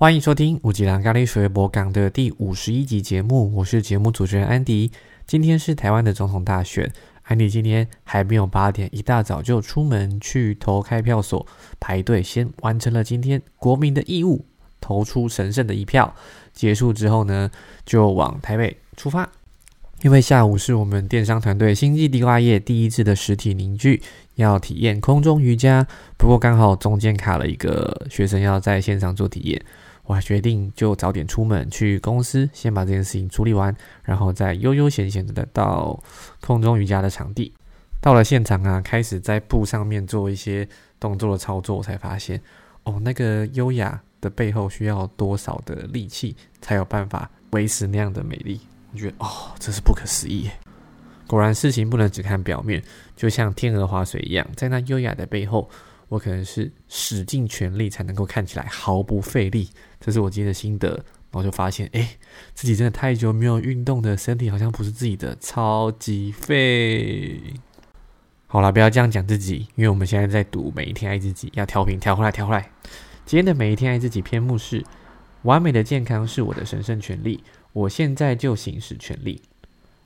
欢迎收听五吉兰咖喱水博港的第五十一集节目，我是节目主持人安迪。今天是台湾的总统大选，安迪今天还没有八点，一大早就出门去投开票所排队，先完成了今天国民的义务，投出神圣的一票。结束之后呢，就往台北出发，因为下午是我们电商团队星际地瓜叶第一次的实体凝聚，要体验空中瑜伽。不过刚好中间卡了一个学生要在现场做体验。我决定就早点出门去公司，先把这件事情处理完，然后再悠悠闲闲的到空中瑜伽的场地。到了现场啊，开始在布上面做一些动作的操作，才发现，哦，那个优雅的背后需要多少的力气，才有办法维持那样的美丽？我觉得，哦，这是不可思议。果然，事情不能只看表面，就像天鹅划水一样，在那优雅的背后。我可能是使尽全力才能够看起来毫不费力，这是我今天的心得。然后就发现，哎，自己真的太久没有运动的身体好像不是自己的，超级废。好了，不要这样讲自己，因为我们现在在读每一天爱自己，要调频调回来，调回来。今天的每一天爱自己篇目是：完美的健康是我的神圣权利，我现在就行使权利。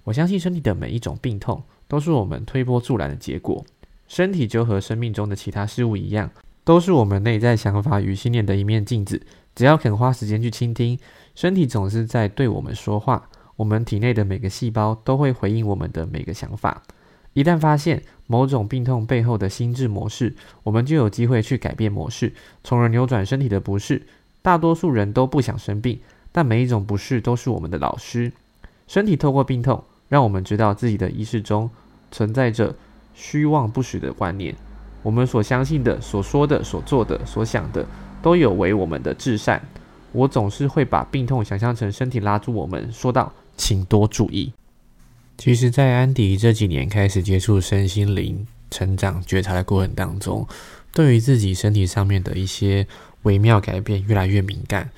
我相信身体的每一种病痛都是我们推波助澜的结果。身体就和生命中的其他事物一样，都是我们内在想法与信念的一面镜子。只要肯花时间去倾听，身体总是在对我们说话。我们体内的每个细胞都会回应我们的每个想法。一旦发现某种病痛背后的心智模式，我们就有机会去改变模式，从而扭转身体的不适。大多数人都不想生病，但每一种不适都是我们的老师。身体透过病痛，让我们知道自己的意识中存在着。虚妄不实的观念，我们所相信的、所说的、所做的、所想的，都有违我们的至善。我总是会把病痛想象成身体拉住我们，说道：“请多注意。”其实，在安迪这几年开始接触身心灵成长觉察的过程当中，对于自己身体上面的一些微妙改变越来越敏感，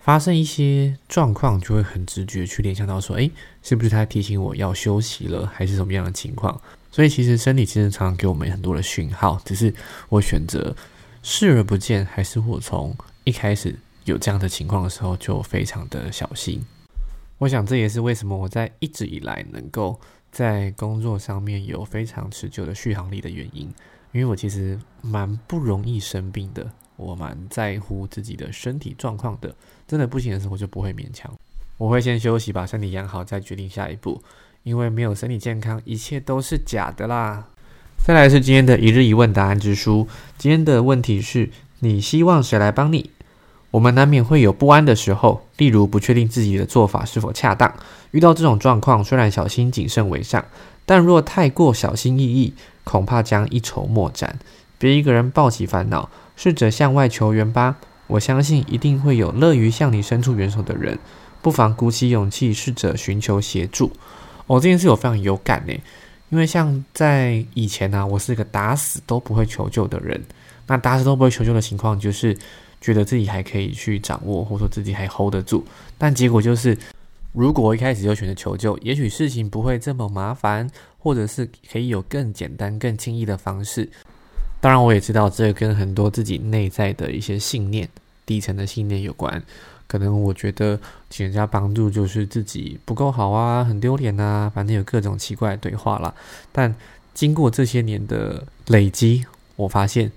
发生一些状况就会很直觉去联想到说：“诶，是不是他提醒我要休息了，还是什么样的情况？”所以其实身体其实常常给我们很多的讯号，只是我选择视而不见，还是我从一开始有这样的情况的时候就非常的小心。我想这也是为什么我在一直以来能够在工作上面有非常持久的续航力的原因，因为我其实蛮不容易生病的，我蛮在乎自己的身体状况的。真的不行的时候，我就不会勉强，我会先休息，把身体养好，再决定下一步。因为没有身体健康，一切都是假的啦。再来是今天的一日一问答案之书。今天的问题是：你希望谁来帮你？我们难免会有不安的时候，例如不确定自己的做法是否恰当。遇到这种状况，虽然小心谨慎为上，但若太过小心翼翼，恐怕将一筹莫展。别一个人抱起烦恼，试着向外求援吧。我相信一定会有乐于向你伸出援手的人。不妨鼓起勇气，试着寻求协助。我这件事我非常有感呢，因为像在以前呢，我是一个打死都不会求救的人。那打死都不会求救的情况，就是觉得自己还可以去掌握，或者说自己还 hold 得住。但结果就是，如果我一开始就选择求救，也许事情不会这么麻烦，或者是可以有更简单、更轻易的方式。当然，我也知道这跟很多自己内在的一些信念、底层的信念有关。可能我觉得请人家帮助就是自己不够好啊，很丢脸啊，反正有各种奇怪的对话啦。但经过这些年的累积，我发现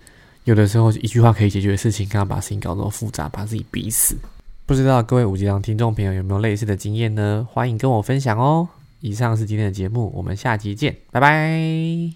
有的时候一句话可以解决的事情，刚刚把事情搞那么复杂，把自己逼死。不知道各位五级堂听众朋友有没有类似的经验呢？欢迎跟我分享哦。以上是今天的节目，我们下集见，拜拜。